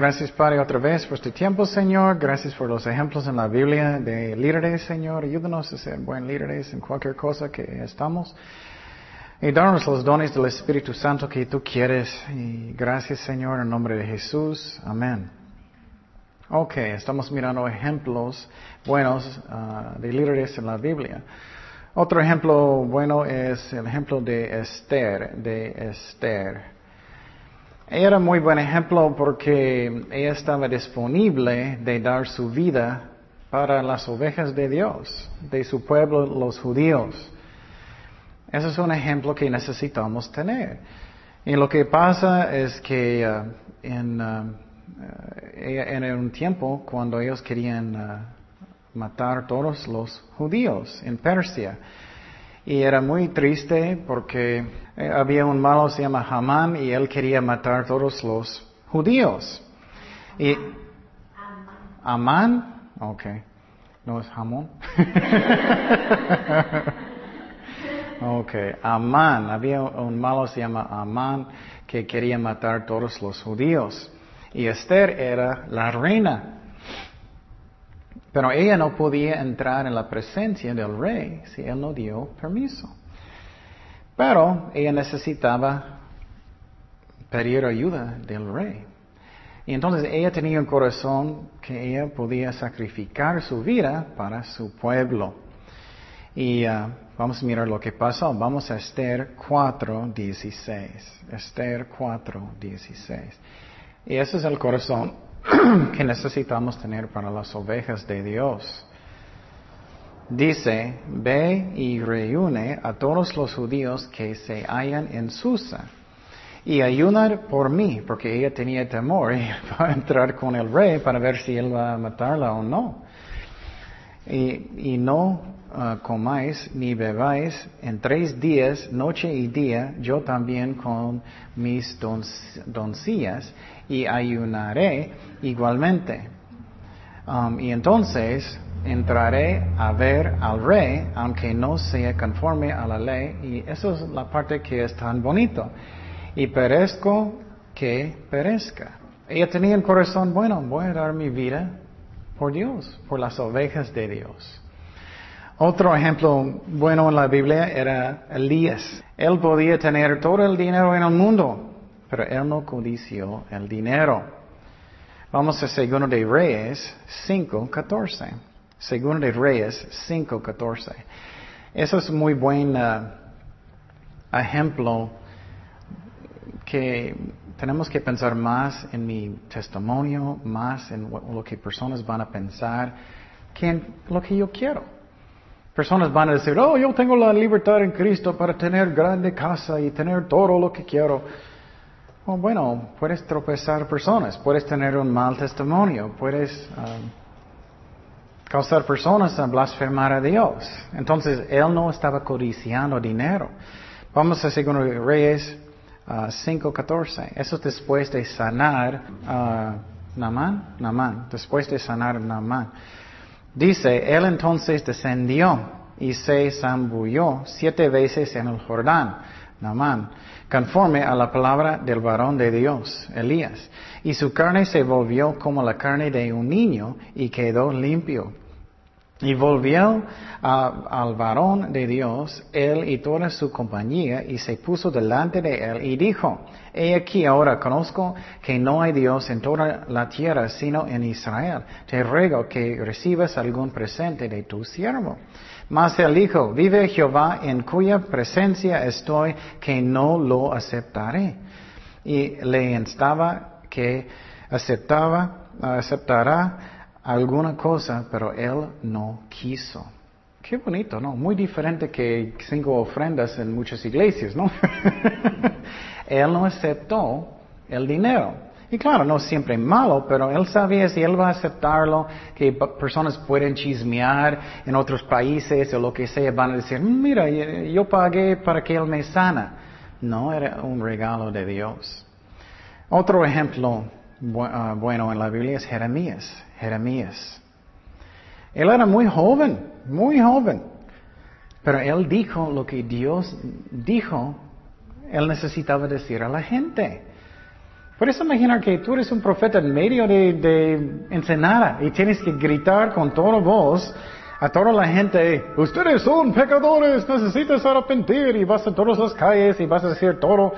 Gracias Padre otra vez por este tiempo, Señor. Gracias por los ejemplos en la Biblia de líderes, Señor. Ayúdanos a ser buen líderes en cualquier cosa que estamos. Y darnos los dones del Espíritu Santo que tú quieres. Y gracias, Señor, en nombre de Jesús. Amén. Ok, estamos mirando ejemplos buenos ah, de líderes en la Biblia. Otro ejemplo bueno es el ejemplo de Esther, de Esther. Era muy buen ejemplo porque ella estaba disponible de dar su vida para las ovejas de Dios, de su pueblo, los judíos. Ese es un ejemplo que necesitamos tener. Y lo que pasa es que uh, en, uh, en, un tiempo cuando ellos querían uh, matar todos los judíos en Persia, y era muy triste porque eh, había un malo se llama Hamán y él quería matar todos los judíos. Y Amán, ok, no es jamón. Ok, Amán, había un malo se llama Amán que quería matar todos los judíos. Y Esther era la reina. Pero ella no podía entrar en la presencia del rey si él no dio permiso. Pero ella necesitaba pedir ayuda del rey. Y entonces ella tenía un corazón que ella podía sacrificar su vida para su pueblo. Y uh, vamos a mirar lo que pasó. Vamos a Esther 4.16. Esther 4.16. Y ese es el corazón que necesitamos tener para las ovejas de Dios. Dice, ve y reúne a todos los judíos que se hallan en Susa y ayunar por mí, porque ella tenía temor para entrar con el rey para ver si él va a matarla o no. Y, y no uh, comáis ni bebáis en tres días, noche y día, yo también con mis doncillas, y ayunaré igualmente. Um, y entonces entraré a ver al rey, aunque no sea conforme a la ley, y eso es la parte que es tan bonito. Y perezco que perezca. Ella tenía el corazón, bueno, voy a dar mi vida por Dios, por las ovejas de Dios. Otro ejemplo bueno en la Biblia era Elías. Él podía tener todo el dinero en el mundo, pero él no codició el dinero. Vamos a Segundo de Reyes 5.14. Segundo de Reyes 5.14. Eso es muy buen uh, ejemplo que tenemos que pensar más en mi testimonio, más en lo que personas van a pensar, que en lo que yo quiero. Personas van a decir, oh, yo tengo la libertad en Cristo para tener grande casa y tener todo lo que quiero. Oh, bueno, puedes tropezar personas, puedes tener un mal testimonio, puedes um, causar personas a blasfemar a Dios. Entonces, él no estaba codiciando dinero. Vamos a segundo Reyes 5.14. Eso es después de sanar uh, Namán, después de sanar Namán. Dice, él entonces descendió y se zambulló siete veces en el Jordán, Namán, conforme a la palabra del varón de Dios, Elías. Y su carne se volvió como la carne de un niño y quedó limpio. Y volvió al varón de Dios, él y toda su compañía, y se puso delante de él y dijo, He aquí ahora conozco que no hay Dios en toda la tierra sino en Israel. Te ruego que recibas algún presente de tu siervo. Mas él dijo, Vive Jehová en cuya presencia estoy, que no lo aceptaré. Y le instaba que aceptaba, aceptará alguna cosa, pero él no quiso. Qué bonito, ¿no? Muy diferente que cinco ofrendas en muchas iglesias, ¿no? él no aceptó el dinero. Y claro, no siempre malo, pero él sabía si él va a aceptarlo, que personas pueden chismear en otros países o lo que sea, van a decir, mira, yo pagué para que él me sana. No, era un regalo de Dios. Otro ejemplo bueno en la Biblia es Jeremías. Jeremías. Él era muy joven, muy joven. Pero él dijo lo que Dios dijo, él necesitaba decir a la gente. Puedes imaginar que tú eres un profeta en medio de, de Ensenada y tienes que gritar con toda voz a toda la gente, ustedes son pecadores, necesitas arrepentir y vas a todas las calles y vas a decir todo.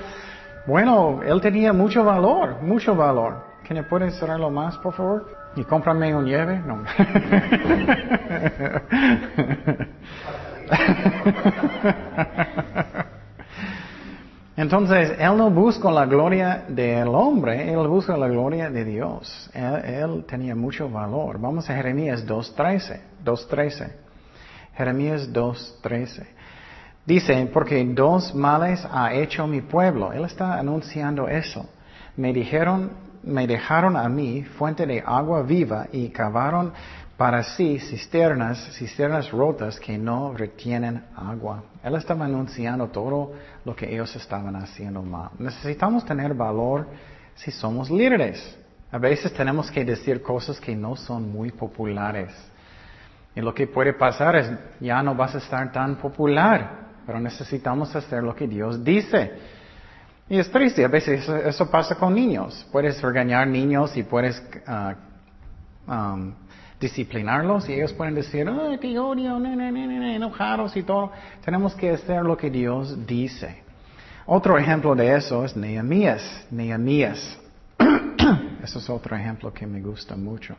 Bueno, él tenía mucho valor, mucho valor. ¿Que me pueden cerrarlo más, por favor? Y cómprame un nieve. No. Entonces, Él no busca la gloria del hombre, Él busca la gloria de Dios. Él, tenía mucho valor. Vamos a Jeremías 2.13. 2.13. Jeremías 2.13. Dice, porque dos males ha hecho mi pueblo. Él está anunciando eso. Me dijeron, me dejaron a mí fuente de agua viva y cavaron para sí cisternas, cisternas rotas que no retienen agua. Él estaba anunciando todo lo que ellos estaban haciendo mal. Necesitamos tener valor si somos líderes. A veces tenemos que decir cosas que no son muy populares. Y lo que puede pasar es, ya no vas a estar tan popular, pero necesitamos hacer lo que Dios dice. Y es triste, a veces eso, pasa con niños. Puedes regañar niños y puedes uh, um, disciplinarlos y ellos pueden decir, ay, te odio, enojados y todo. Tenemos que hacer lo que Dios dice. Otro ejemplo de eso es Nehemías. Nehemías. Eso es otro ejemplo que me gusta mucho.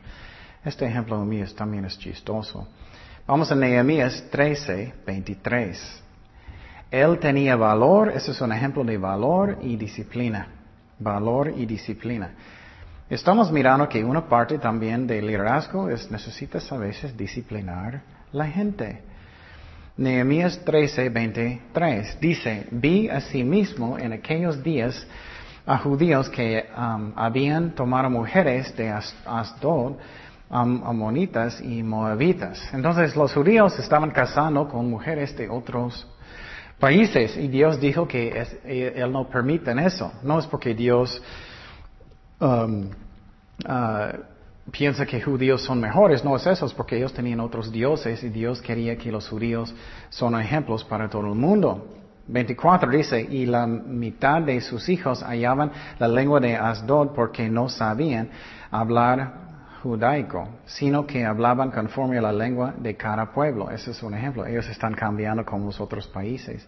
Este ejemplo de mí también es chistoso. Vamos a Nehemías 13, 23. Él tenía valor, ese es un ejemplo de valor y disciplina. Valor y disciplina. Estamos mirando que una parte también del liderazgo es necesitas a veces disciplinar la gente. Nehemías 13, 23 dice, vi asimismo en aquellos días a judíos que um, habían tomado mujeres de Asdod, um, amonitas y moabitas. Entonces los judíos estaban casando con mujeres de otros países y Dios dijo que eh, Él no permite eso. No es porque Dios um, uh, piensa que judíos son mejores, no es eso, es porque ellos tenían otros dioses y Dios quería que los judíos son ejemplos para todo el mundo. 24 dice, y la mitad de sus hijos hallaban la lengua de Asdod porque no sabían hablar judaico, sino que hablaban conforme a la lengua de cada pueblo. Ese es un ejemplo. Ellos están cambiando como los otros países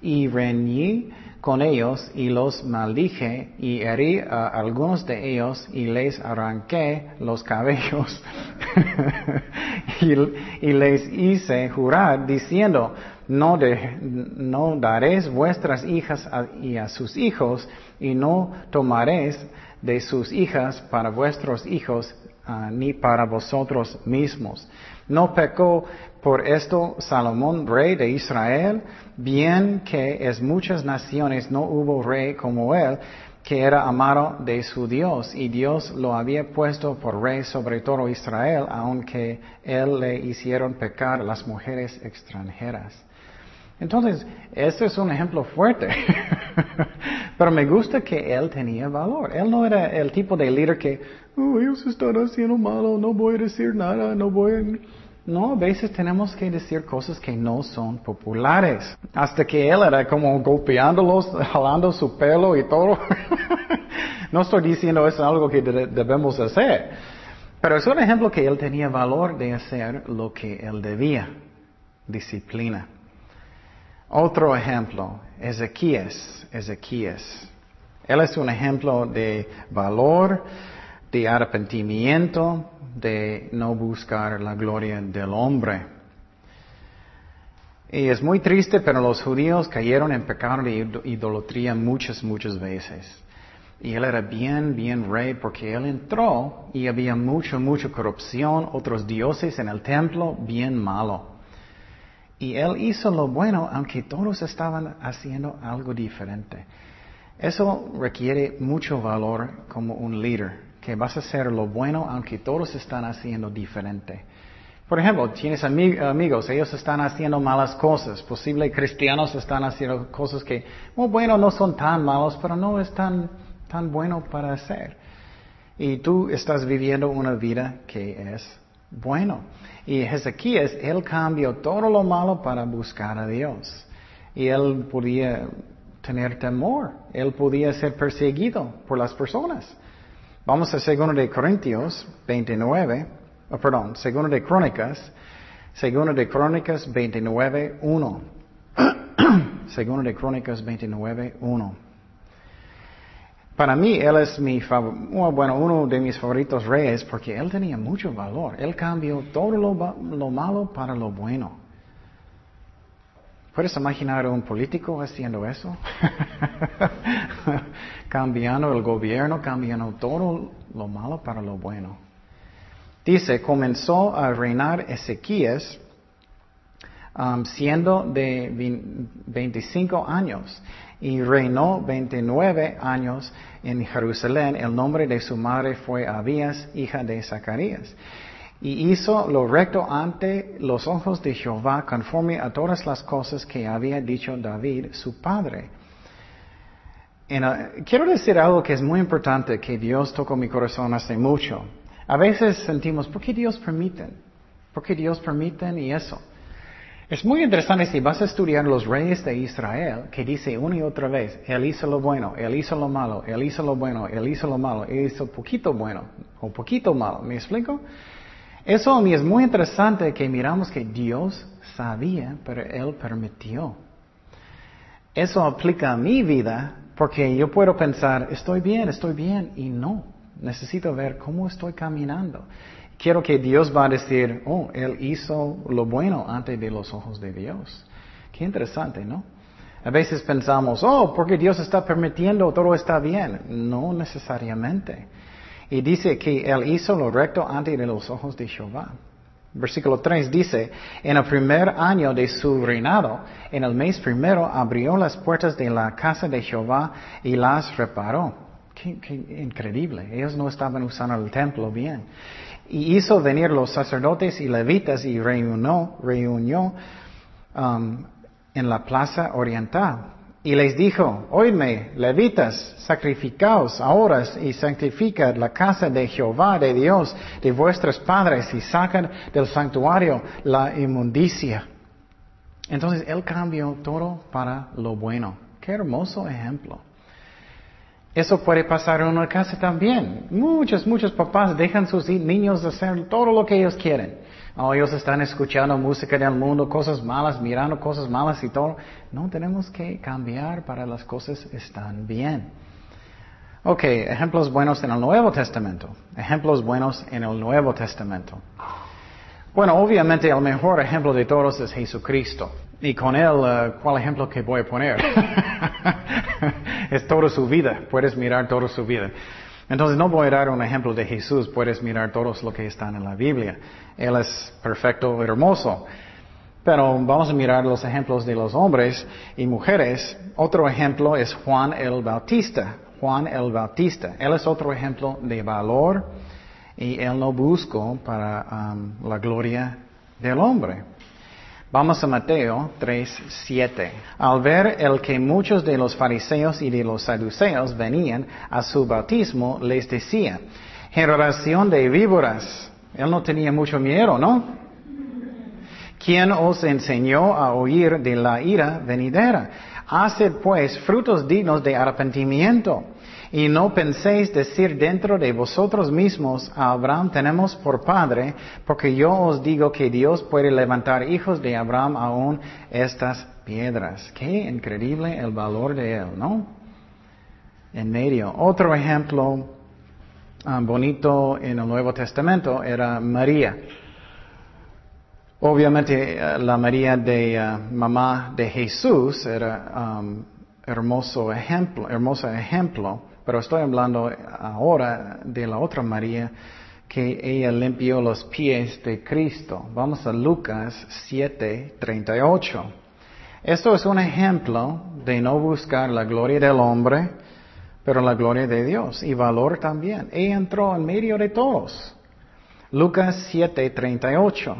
y reñí con ellos y los maldije y herí a algunos de ellos y les arranqué los cabellos y, les hice jurar diciendo no daréis vuestras hijas y a sus hijos y no tomaréis de sus hijas para vuestros hijos ah, ni para vosotros mismos. No pecó por esto Salomón, rey de Israel, bien que es muchas naciones no hubo rey como él, que era amado de su Dios, y Dios lo había puesto por rey sobre todo Israel, aunque él le hicieron pecar las mujeres extranjeras. Entonces, este es un ejemplo fuerte. Pero me gusta que él tenía valor. Él no era el tipo de líder que, oh, ellos están haciendo malo, no voy a decir nada, no voy a... No, a veces tenemos que decir cosas que no son populares. Hasta que él era como golpeándolos, jalando su pelo y todo. no estoy diciendo eso es algo que debemos hacer. Pero es un ejemplo que él tenía valor de hacer lo que él debía. Disciplina. Otro ejemplo, Ezequías. Ezequías. Él es un ejemplo de valor, de arrepentimiento, de no buscar la gloria del hombre. Y es muy triste, pero los judíos cayeron en pecado de idolatría muchas, muchas veces. Y él era bien, bien rey porque él entró y había mucha, mucha corrupción, otros dioses en el templo, bien malo. Y él hizo lo bueno aunque todos estaban haciendo algo diferente. Eso requiere mucho valor como un líder que vas a hacer lo bueno aunque todos están haciendo diferente. Por ejemplo, tienes amigos, ellos están haciendo malas cosas, posible cristianos están haciendo cosas que, bueno, no son tan malos, pero no es tan, tan bueno para hacer. Y tú estás viviendo una vida que es bueno. Y Ezequías, él cambió todo lo malo para buscar a Dios. Y él podía tener temor. Él podía ser perseguido por las personas. Vamos a 2 de Corintios 29, perdón, 2 de Crónicas, 2 de Crónicas 29, 1. 2 de Crónicas 29, 1. Para mí, él es mi bueno, uno de mis favoritos reyes porque él tenía mucho valor. Él cambió todo lo, malo para lo bueno. ¿Puedes imaginar un político haciendo eso? cambiando el gobierno, cambiando todo lo malo para lo bueno. Dice, comenzó a reinar Ezequías um, siendo de 25 años y reinó 29 años en Jerusalén. El nombre de su madre fue Abías, hija de Zacarías. Y hizo lo recto ante los ojos de Jehová conforme a todas las cosas que había dicho David, su padre. Uh, quiero decir algo que es muy importante, que Dios tocó mi corazón hace mucho. A veces sentimos, ¿por qué Dios permite? ¿Por qué Dios permite y eso? Es muy interesante si vas a estudiar los reyes de Israel, que dice una y otra vez, Él hizo lo bueno, Él hizo lo malo, Él hizo lo bueno, Él hizo lo malo, Él hizo poquito bueno o poquito malo. ¿Me explico? Eso a mí es muy interesante que miramos que Dios sabía, pero Él permitió. Eso aplica a mi vida porque yo puedo pensar, estoy bien, estoy bien, y no. Necesito ver cómo estoy caminando quiero que Dios va a decir, oh, Él hizo lo bueno antes de los ojos de Dios. Qué interesante, ¿no? A veces pensamos, oh, porque Dios está permitiendo, todo está bien. No necesariamente. Y dice que Él hizo lo recto antes de los ojos de Jehová. Versículo 3 dice, en el primer año de su reinado, en el mes primero, abrió las puertas de la casa de Jehová y las reparó. Qué, qué increíble. Ellos no estaban usando el templo bien. Y hizo venir los sacerdotes y levitas y reunió, reunió um, en la plaza oriental. Y les dijo, oídme, levitas, sacrificaos ahora y santificad la casa de Jehová, de Dios, de vuestros padres, y sacad del santuario la inmundicia. Entonces Él cambió todo para lo bueno. Qué hermoso ejemplo. Eso puede pasar en una casa también. Muchos, muchos papás dejan sus niños hacer todo lo que ellos quieren. Oh, ellos están escuchando música del mundo, cosas malas, mirando cosas malas y todo. No, tenemos que cambiar para las cosas están bien. Ok, ejemplos buenos en el Nuevo Testamento. Ejemplos buenos en el Nuevo Testamento. Bueno, obviamente el mejor ejemplo de todos es Jesucristo. Y con él, uh, ¿cuál ejemplo que voy a poner? es toda su vida. Puedes mirar toda su vida. Entonces no voy a dar un ejemplo de Jesús. Puedes mirar todos lo que están en la Biblia. Él es perfecto, hermoso. Pero vamos a mirar los ejemplos de los hombres y mujeres. Otro ejemplo es Juan el Bautista. Juan el Bautista. Él es otro ejemplo de valor y él no buscó para um, la gloria del hombre. Vamos a Mateo 3, 7. Al ver el que muchos de los fariseos y de los saduceos venían a su bautismo, les decía, generación de víboras. Él no tenía mucho miedo, ¿no? ¿Quién os enseñó a oír de la ira venidera? Haced pues frutos dignos de arrepentimiento. Y no penséis decir dentro de vosotros mismos, a Abraham tenemos por padre, porque yo os digo que Dios puede levantar hijos de Abraham aún estas piedras. Qué increíble el valor de él, ¿no? En medio. Otro ejemplo um, bonito en el Nuevo Testamento era María. Obviamente eh, la María de uh, mamá de Jesús era um, hermoso ejemplo, hermoso ejemplo pero estoy hablando ahora de la otra María que ella limpió los pies de Cristo. Vamos a Lucas 7, 38. Esto es un ejemplo de no buscar la gloria del hombre, pero la gloria de Dios y valor también. Ella entró en medio de todos. Lucas 7, 38.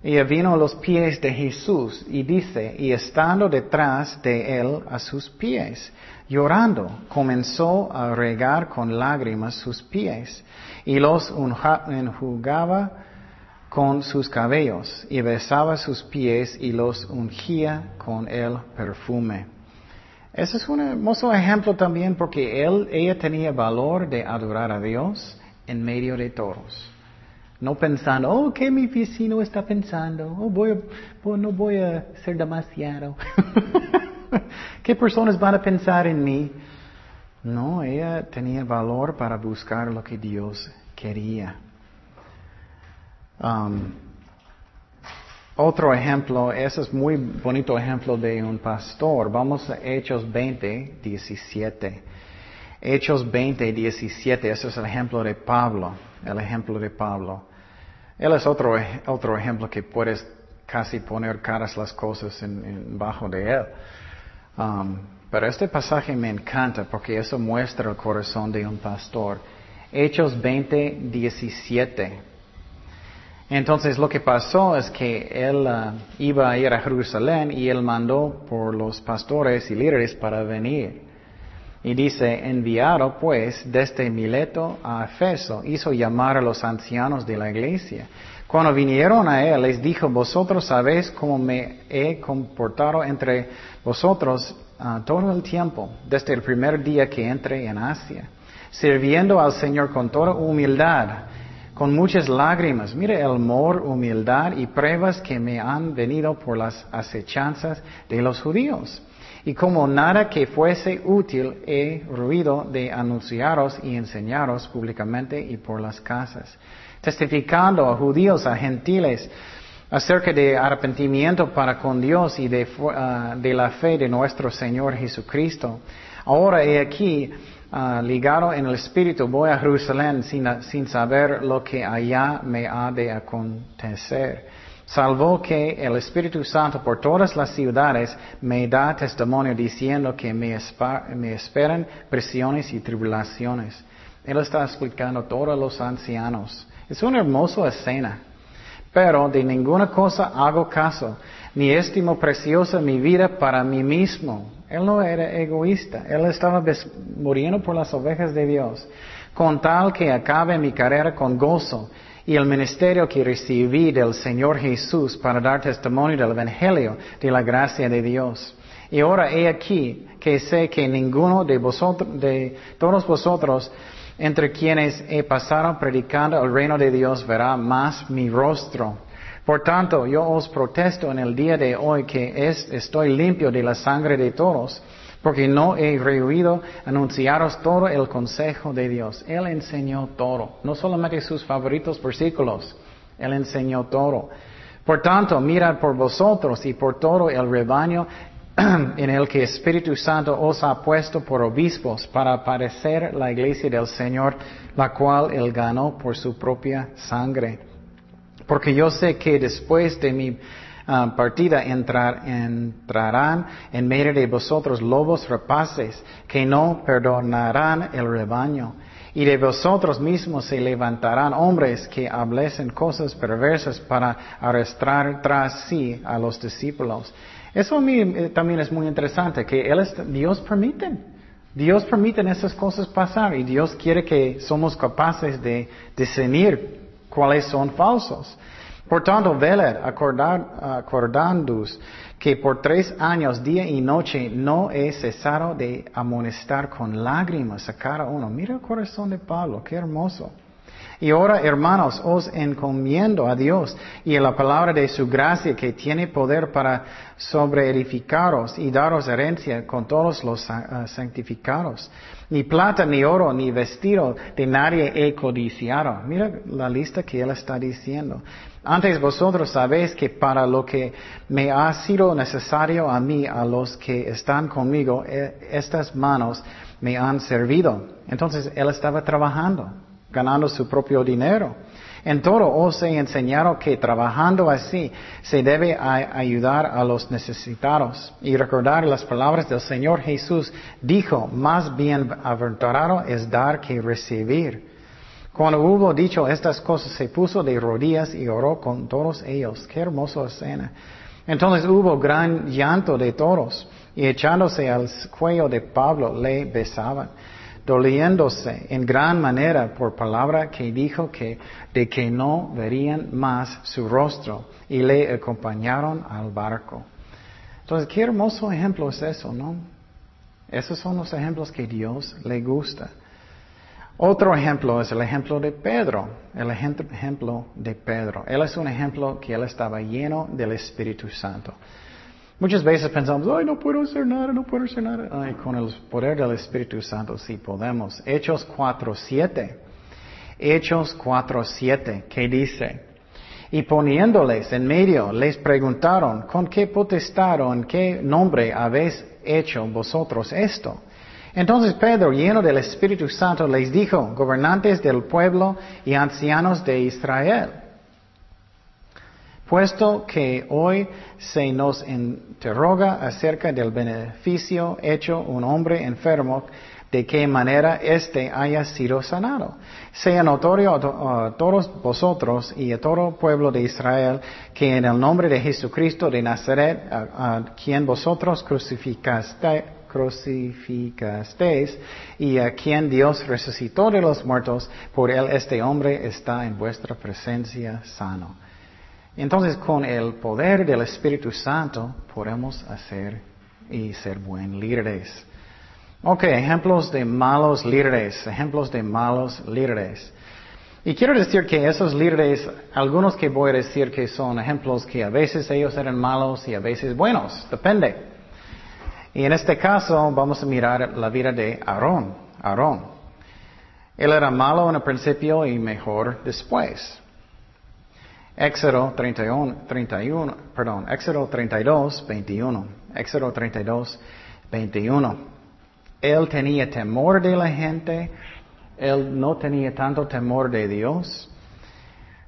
Ella vino a los pies de Jesús y dice, y estando detrás de él a sus pies, Llorando, comenzó a regar con lágrimas sus pies y los enjugaba con sus cabellos y besaba sus pies y los ungía con el perfume. Ese es un hermoso ejemplo también porque él, ella tenía valor de adorar a Dios en medio de todos. No pensando, oh, ¿qué mi vecino está pensando? Oh, voy oh, no voy a ser demasiado. ¿Qué personas van a pensar en mí? No, ella tenía valor para buscar lo que Dios quería. Um, otro ejemplo, ese es muy bonito ejemplo de un pastor. Vamos a Hechos 20, 17. Hechos 20, 17, ese es el ejemplo de Pablo, el ejemplo de Pablo. Él es otro, otro ejemplo que puedes casi poner caras las cosas en, bajo de él. Um, pero este pasaje me encanta porque eso muestra el corazón de un pastor. Hechos 20, 17. Entonces lo que pasó es que él uh, iba a ir a Jerusalén y él mandó por los pastores y líderes para venir. Y dice, enviado pues desde Mileto a Efeso, hizo llamar a los ancianos de la iglesia. Cuando vinieron a él, les dijo, vosotros sabéis cómo me he comportado entre vosotros uh, todo el tiempo, desde el primer día que entré en Asia, sirviendo al Señor con toda humildad, con muchas lágrimas. Mire el amor, humildad y pruebas que me han venido por las acechanzas de los judíos y como nada que fuese útil he ruido de anunciaros y enseñaros públicamente y por las casas, testificando a judíos, a gentiles, acerca de arrepentimiento para con Dios y de, ah, la fe de nuestro Señor Jesucristo. Ahora he aquí, ah, ligado en el Espíritu, voy a Jerusalén sin saber lo que allá me ha de acontecer salvo que el Espíritu Santo por todas las ciudades me da testimonio diciendo que me, esperan presiones y tribulaciones. Él está explicando a todos los ancianos. Es una hermosa escena. Pero de ninguna cosa hago caso, ni estimo preciosa mi vida para mí mismo. Él no era egoísta, él estaba muriendo por las ovejas de Dios, con tal que acabe mi carrera con gozo y el ministerio que recibí del Señor Jesús para dar testimonio del Evangelio de la gracia de Dios. Y ahora he aquí que sé que ninguno de vosotros, de todos vosotros, entre quienes he pasado predicando el reino de Dios, verá más mi rostro. Por tanto, yo os protesto en el día de hoy que es, estoy limpio de la sangre de todos porque no he rehuido anunciaros todo el consejo de Dios. Él enseñó todo, no solamente sus favoritos versículos, Él enseñó todo. Por tanto, mirad por vosotros y por todo el rebaño en el que Espíritu Santo os ha puesto por obispos para parecer la iglesia del Señor, la cual Él ganó por su propia sangre. Porque yo sé que después de mi Ah, partida entrar, entrarán en medio de vosotros lobos rapaces que no perdonarán el rebaño. Y de vosotros mismos se levantarán hombres que hablen cosas perversas para arrastrar tras sí a los discípulos. Eso a mí eh, también es muy interesante, que él Dios permite. Dios permite esas cosas pasar y Dios quiere que somos capaces de discernir cuáles son falsos. Por tanto, veled, acordándoos que por tres años, día y noche, no he cesado de amonestar con lágrimas a cada uno. Mira el corazón de Pablo, qué hermoso. Y ahora, hermanos, os encomiendo a Dios y a la palabra de su gracia que tiene poder para sobreedificaros y daros herencia con todos los ah, santificados. Ni plata, ni oro, ni vestido de nadie he codiciado. Mira la lista que él está diciendo. Antes vosotros sabéis que para lo que me ha sido necesario a mí, a los que están conmigo, e, estas manos me han servido. Entonces él estaba trabajando ganando su propio dinero. En todo os he enseñado que trabajando así se debe ayudar a los necesitados y recordar las palabras del Señor Jesús. Dijo, más bien aventurado es dar que recibir. Cuando hubo dicho estas cosas, se puso de rodillas y oró con todos ellos. Qué hermosa escena. Entonces hubo gran llanto de todos y echándose al cuello de Pablo le besaban doliéndose en gran manera por palabra que dijo que de que no verían más su rostro y le acompañaron al barco. Entonces, qué hermoso ejemplo es eso, ¿no? Esos son los ejemplos que Dios le gusta. Otro ejemplo es el ejemplo de Pedro, el ejemplo de Pedro. Él es un ejemplo que él estaba lleno del Espíritu Santo. Muchas veces pensamos, ay, no puedo hacer nada, no puedo hacer nada. Ay, con el poder del Espíritu Santo sí podemos. Hechos 4.7. Hechos 4.7, ¿qué dice? Y poniéndoles en medio, les preguntaron, ¿con qué potestad o en qué nombre habéis hecho vosotros esto? Entonces Pedro, lleno del Espíritu Santo, les dijo, gobernantes del pueblo y ancianos de Israel, puesto que hoy se nos interroga acerca del beneficio hecho un hombre enfermo, de qué manera éste haya sido sanado. Sea notorio a todos vosotros y a todo pueblo de Israel que en el nombre de Jesucristo de Nazaret, a, quien vosotros crucificaste, crucificasteis y a quien Dios resucitó de los muertos, por él este hombre está en vuestra presencia sano. Entonces con el poder del Espíritu Santo podemos hacer y ser buen líderes. Ok, ejemplos de malos líderes, ejemplos de malos líderes. Y quiero decir que esos líderes, algunos que voy a decir que son ejemplos que a veces ellos eran malos y a veces buenos, depende. Y en este caso vamos a mirar la vida de Aarón. Aarón. Él era malo en el principio y mejor después. Éxodo 31, 31, perdón, Éxodo 32, 21. Éxodo 32, 21. Él tenía temor de la gente, él no tenía tanto temor de Dios.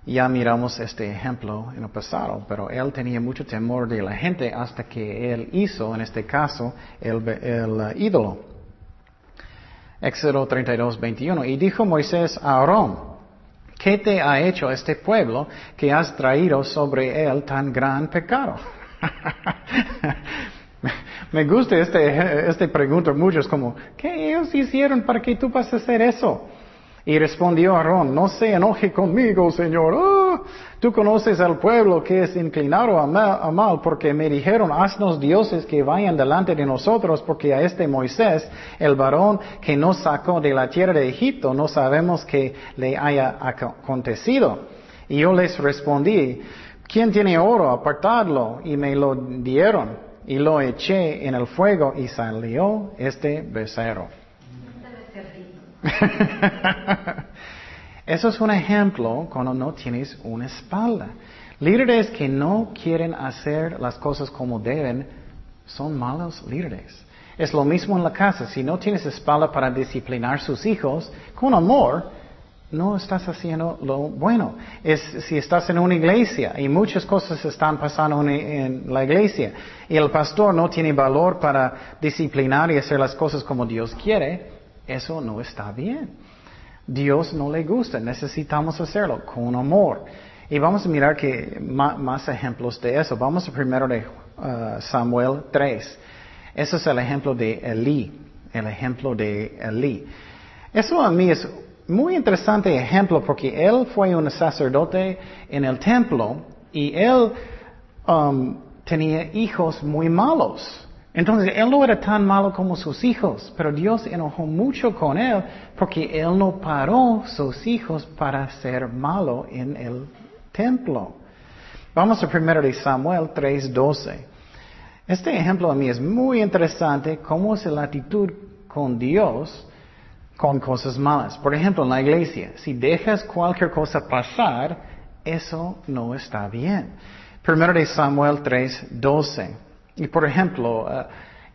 Ya miramos este ejemplo en el pasado, pero él tenía mucho temor de la gente hasta que él hizo, en este caso, el, el ídolo. Éxodo 32, 21. Y dijo Moisés a Aarón, ¿qué te ha hecho este pueblo que has traído sobre él tan gran pecado? Me gusta este, este pregunta muchos como, ¿qué ellos hicieron para que tú vas a hacer eso? Y respondió Aarón, no se enoje conmigo, Señor. Oh, tú conoces al pueblo que es inclinado a mal, a mal, porque me dijeron, haznos dioses que vayan delante de nosotros, porque a este Moisés, el varón que nos sacó de la tierra de Egipto, no sabemos que le haya acontecido. Y yo les respondí, ¿quién tiene oro? Apartadlo. Y me lo dieron y lo eché en el fuego y salió este becerro. Eso es un ejemplo cuando no tienes una espalda. Líderes que no quieren hacer las cosas como deben son malos líderes. Es lo mismo en la casa. Si no tienes espalda para disciplinar sus hijos con amor, no estás haciendo lo bueno. Si estás en una iglesia y muchas cosas están pasando en, la iglesia y el pastor no tiene valor para disciplinar y hacer las cosas como Dios quiere, eso no está bien. Dios no le gusta, necesitamos hacerlo con amor. Y vamos a mirar que más, ejemplos de eso. Vamos primero de uh, Samuel 3. Ese es el ejemplo de Elí, el ejemplo de Elí. Eso a mí es muy interesante ejemplo porque él fue un sacerdote en el templo y él um, tenía hijos muy malos. Entonces él no era tan malo como sus hijos, pero Dios enojó mucho con él porque él no paró sus hijos para ser malo en el templo. Vamos a primero de Samuel 3:12. Este ejemplo a mí es muy interesante, cómo es la actitud con Dios con cosas malas. Por ejemplo, en la iglesia, si dejas cualquier cosa pasar, eso no está bien. Primero de Samuel 3, 12. Y por ejemplo, eh,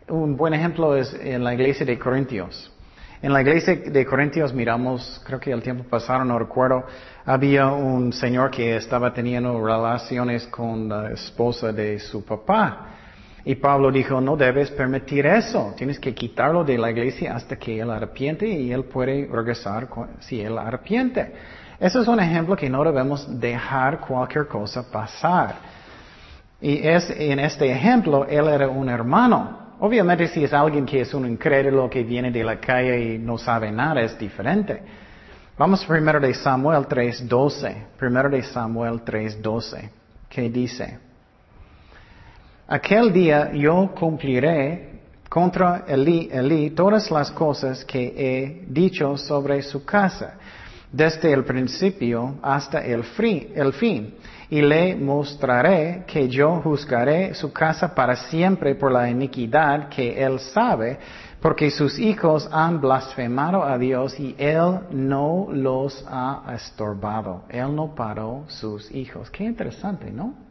un buen ejemplo es en la iglesia de Corintios. En la iglesia de Corintios miramos, creo que el tiempo pasado, no recuerdo, había un señor que estaba teniendo relaciones con la esposa de su papá. Y Pablo dijo, no debes permitir eso, tienes que quitarlo de la iglesia hasta que él arrepiente y él puede regresar si él arrepiente. Eso es un ejemplo que no debemos dejar cualquier cosa pasar. Y es, en este ejemplo, él era un hermano. Obviamente si es alguien que es un incrédulo que viene de la calle y no sabe nada, es diferente. Vamos primero de Samuel 3.12. Primero de Samuel 3.12. ¿Qué dice? Aquel día yo cumpliré contra Elí, Elí todas las cosas que he dicho sobre su casa, desde el principio hasta el fin. Y le mostraré que yo juzgaré su casa para siempre por la iniquidad que él sabe, porque sus hijos han blasfemado a Dios y él no los ha estorbado. Él no paró sus hijos. Qué interesante, ¿no?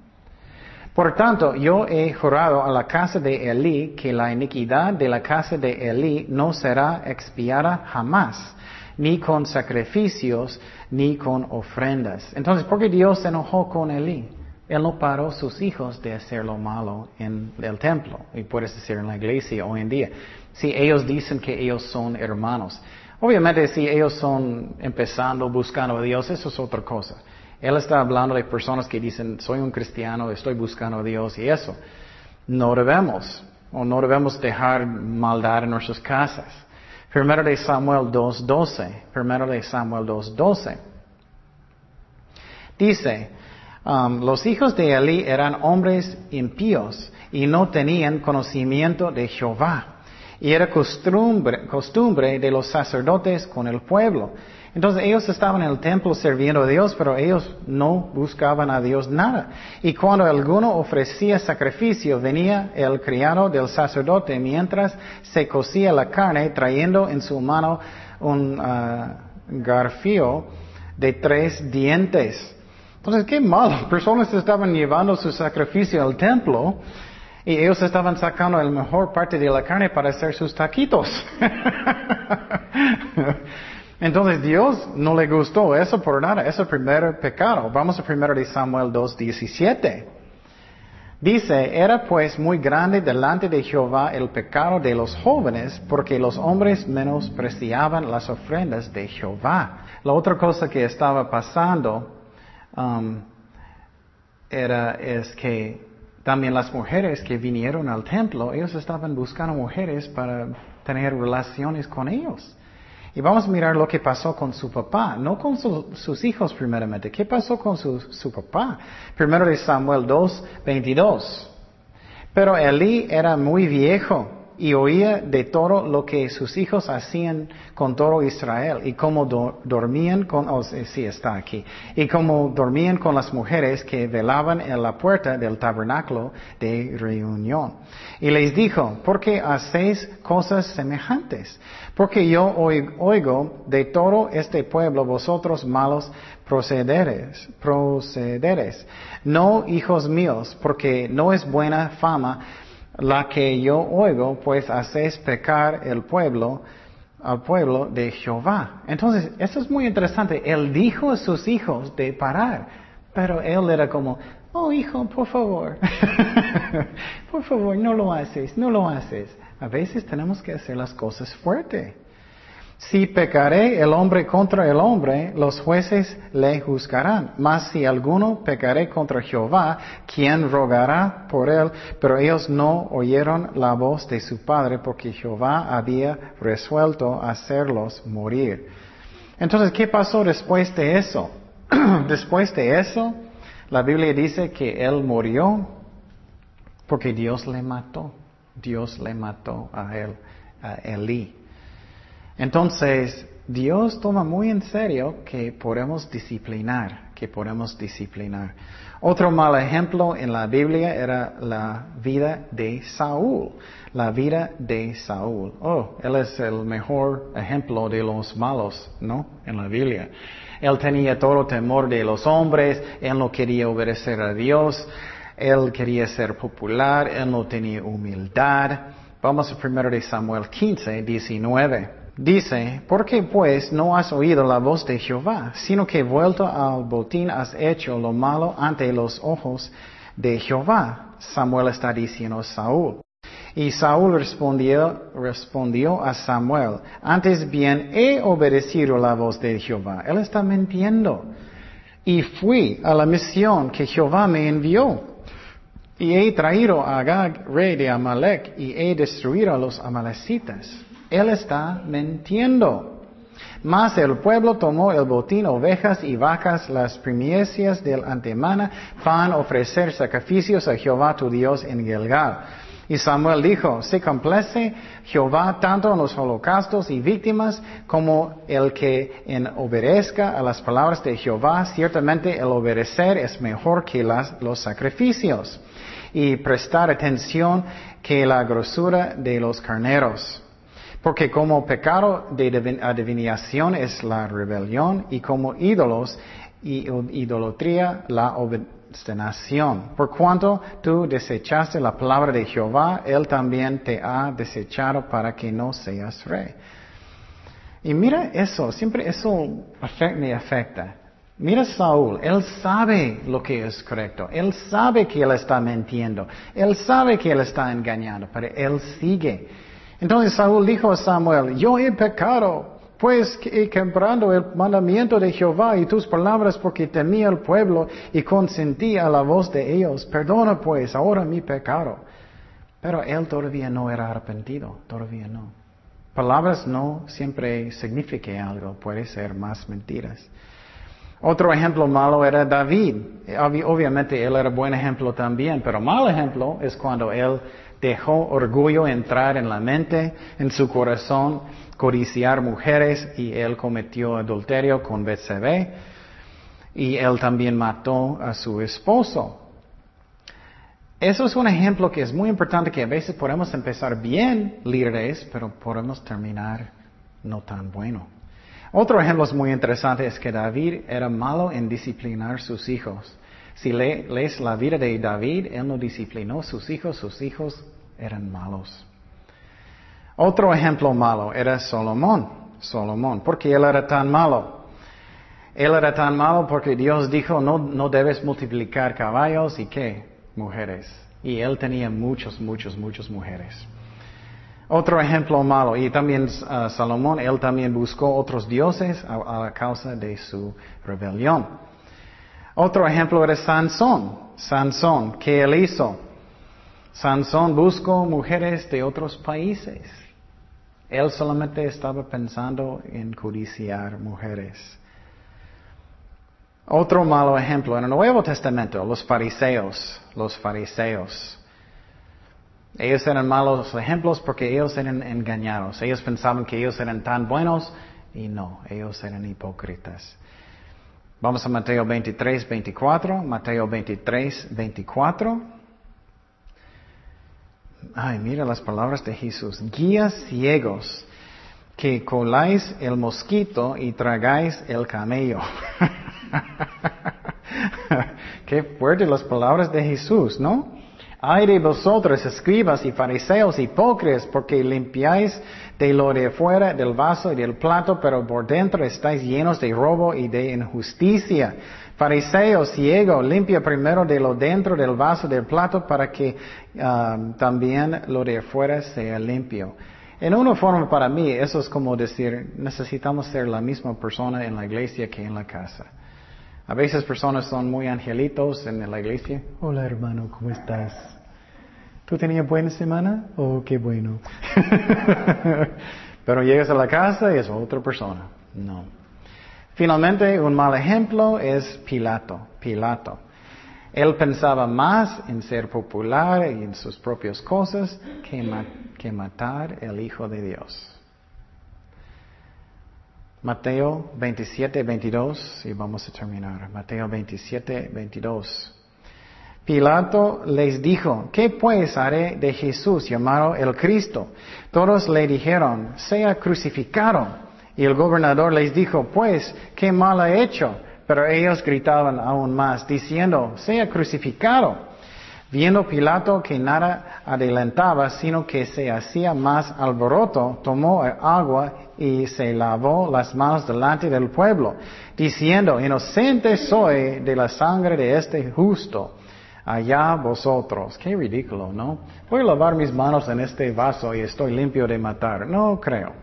Por tanto, yo he jurado a la casa de Elí que la iniquidad de la casa de Elí no será expiada jamás, ni con sacrificios, ni con ofrendas. Entonces, ¿por qué Dios se enojó con Elí? Él no paró sus hijos de hacer lo malo en el templo, y puedes decir en la iglesia hoy en día. Si ellos dicen que ellos son hermanos. Obviamente, si ellos son empezando, buscando a Dios, eso es otra cosa. Él está hablando de personas que dicen, soy un cristiano, estoy buscando a Dios y eso. No debemos, o no debemos dejar maldad en nuestras casas. Primero de Samuel 2.12. Primero de Samuel 2.12. Dice, um, los hijos de Eli eran hombres impíos y no tenían conocimiento de Jehová. Y era costumbre, costumbre de los sacerdotes con el pueblo entonces ellos estaban en el templo sirviendo a Dios, pero ellos no buscaban a Dios nada. Y cuando alguno ofrecía sacrificio, venía el criado del sacerdote mientras se cocía la carne, trayendo en su mano un uh, garfio de tres dientes. Entonces, qué malo. Personas estaban llevando su sacrificio al templo y ellos estaban sacando la mejor parte de la carne para hacer sus taquitos. Entonces Dios no le gustó eso por nada, es el primer pecado. Vamos a primero de Samuel 2.17. Dice, era pues muy grande delante de Jehová el pecado de los jóvenes, porque los hombres menospreciaban las ofrendas de Jehová. La otra cosa que estaba pasando um, era es que también las mujeres que vinieron al templo, ellos estaban buscando mujeres para tener relaciones con ellos. Y vamos a mirar lo que pasó con su papá, no con sus hijos primeramente. ¿Qué pasó con su, papá? Primero de Samuel 2, 22. Pero Elí era muy viejo y oía de todo lo que sus hijos hacían con todo Israel y cómo dormían con, oh, sí, está aquí, y cómo dormían con las mujeres que velaban en la puerta del tabernáculo de reunión. Y les dijo, ¿por qué hacéis cosas semejantes? Porque yo oigo de todo este pueblo vosotros malos procederes, procederes. No, hijos míos, porque no es buena fama la que yo oigo, pues hacéis pecar el pueblo, al pueblo de Jehová. Entonces, eso es muy interesante. Él dijo a sus hijos de parar, pero él era como, oh hijo, por favor, por favor, no lo haces, no lo haces. A veces tenemos que hacer las cosas fuerte. Si pecaré el hombre contra el hombre, los jueces le juzgarán. Mas si alguno pecaré contra Jehová, ¿quién rogará por él? Pero ellos no oyeron la voz de su padre porque Jehová había resuelto hacerlos morir. Entonces, ¿qué pasó después de eso? después de eso, la Biblia dice que él murió porque Dios le mató. Dios le mató a él, a Elí. Entonces, Dios toma muy en serio que podemos disciplinar, que podemos disciplinar. Otro mal ejemplo en la Biblia era la vida de Saúl, la vida de Saúl. Oh, él es el mejor ejemplo de los malos, ¿no? En la Biblia. Él tenía todo temor de los hombres, él no quería obedecer a Dios, él quería ser popular, él no tenía humildad. Vamos a primero de Samuel 15, 19. Dice, ¿por qué pues no has oído la voz de Jehová, sino que vuelto al botín has hecho lo malo ante los ojos de Jehová? Samuel está diciendo a Saúl. Y Saúl respondió, respondió a Samuel, antes bien he obedecido la voz de Jehová. Él está mintiendo. Y fui a la misión que Jehová me envió. Y he traído a Agag, rey de Amalek, y he destruido a los amalecitas. Él está mintiendo. Mas el pueblo tomó el botín, ovejas y vacas, las primicias del antemana, para ofrecer sacrificios a Jehová tu Dios en Gilgal. Y Samuel dijo, se complace Jehová tanto en los holocaustos y víctimas como el que en obedezca a las palabras de Jehová. Ciertamente el obedecer es mejor que los sacrificios y prestar atención que la grosura de los carneros. Porque como pecado de adivinación es la rebelión y como ídolos y idolatría la obstinación. Por cuanto tú desechaste la palabra de Jehová, Él también te ha desechado para que no seas rey. Y mira eso, siempre eso me afecta. Mira Saúl, él sabe lo que es correcto, él sabe que él está mintiendo, él sabe que él está engañando, pero él sigue. Entonces Saúl dijo a Samuel, yo he pecado, pues he quebrado el mandamiento de Jehová y tus palabras porque temía al pueblo y consentí a la voz de ellos. Perdona pues ahora mi pecado. Pero él todavía no era arrepentido, todavía no. Palabras no siempre significan algo, puede ser más mentiras. Otro ejemplo malo era David. Obviamente él era buen ejemplo también, pero mal ejemplo es cuando él dejó orgullo entrar en la mente, en su corazón, codiciar mujeres y él cometió adulterio con Betsabé y él también mató a su esposo. Eso es un ejemplo que es muy importante que a veces podemos empezar bien líderes, pero podemos terminar no tan bueno. Otro ejemplo muy interesante es que David era malo en disciplinar sus hijos. Si lees la vida de David, él no disciplinó sus hijos, sus hijos eran malos. Otro ejemplo malo era Solomón. Solomón, porque él era tan malo. Él era tan malo porque Dios dijo, no, no debes multiplicar caballos y qué, mujeres. Y él tenía muchos, muchos, muchas mujeres. Otro ejemplo malo, y también uh, Salomón, él también buscó otros dioses a, a, causa de su rebelión. Otro ejemplo era Sansón. Sansón, ¿qué él hizo? Sansón buscó mujeres de otros países. Él solamente estaba pensando en codiciar mujeres. Otro malo ejemplo en el Nuevo Testamento, los fariseos, los fariseos. Ellos eran malos ejemplos porque ellos eran engañados. Ellos pensaban que ellos eran tan buenos y no, ellos eran hipócritas. Vamos a Mateo 23, 24. Mateo 23, 24. Ay, mira las palabras de Jesús. Guías ciegos que coláis el mosquito y tragáis el camello. Qué fuerte las palabras de Jesús, ¿no? Ay de vosotros, escribas y fariseos hipócritas, porque limpiáis de lo de afuera del vaso y del plato, pero por dentro estáis llenos de robo y de injusticia. Fariseo ciego, limpia primero de lo dentro del vaso del plato para que um, también lo de afuera sea limpio. En una forma para mí eso es como decir, necesitamos ser la misma persona en la iglesia que en la casa. A veces personas son muy angelitos en la iglesia. Hola hermano, ¿cómo estás? ¿Tú tenías buena semana? Oh, qué bueno. Pero llegas a la casa y es otra persona. No. Finalmente, un mal ejemplo es Pilato. Pilato. Él pensaba más en ser popular y en sus propias cosas que, que matar el Hijo de Dios. Mateo 27, 22, y vamos a terminar. Mateo 27, 22. Pilato les dijo, ¿qué pues haré de Jesús llamado el Cristo? Todos le dijeron, sea crucificado. Y el gobernador les dijo, pues, ¿qué mal ha hecho? Pero ellos gritaban aún más, diciendo, sea crucificado. Viendo Pilato que nada adelantaba, sino que se hacía más alboroto, tomó agua y se lavó las manos delante del pueblo, diciendo, inocente soy de la sangre de este justo. Allá vosotros. Qué ridículo, ¿no? Voy a lavar mis manos en este vaso y estoy limpio de matar. No creo.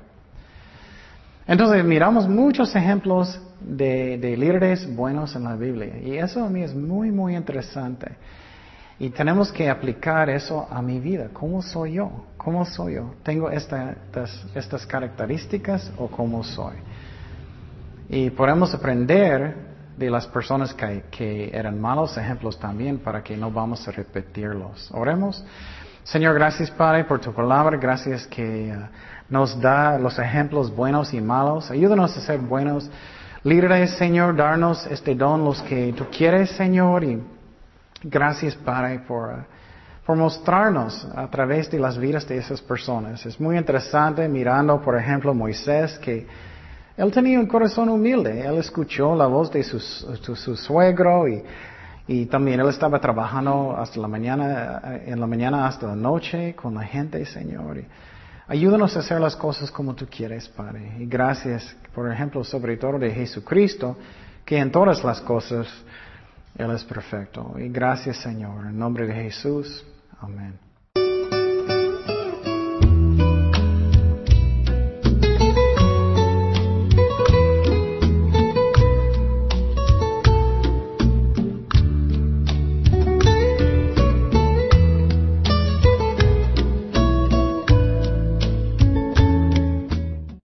Entonces miramos muchos ejemplos de, de líderes buenos en la Biblia y eso a mí es muy, muy interesante. Y tenemos que aplicar eso a mi vida. ¿Cómo soy yo? ¿Cómo soy yo? ¿Tengo estas, estas características o cómo soy? Y podemos aprender de las personas que, que, eran malos ejemplos también para que no vamos a repetirlos. Oremos. Señor, gracias Padre por tu palabra, gracias que uh, nos da los ejemplos buenos y malos. Ayúdanos a ser buenos líderes, Señor, darnos este don, los que tú quieres, Señor, y gracias Padre por, uh, por mostrarnos a través de las vidas de esas personas. Es muy interesante mirando, por ejemplo, Moisés, que él tenía un corazón humilde, él escuchó la voz de su, su suegro y y también Él estaba trabajando hasta la mañana, eh, en la mañana hasta la noche con la gente, Señor. ayúdanos a hacer las cosas como tú quieres, Padre. Y gracias, por ejemplo, sobre todo de Jesucristo, que en todas las cosas Él es perfecto. Y gracias, Señor. En nombre de Jesús. Amén.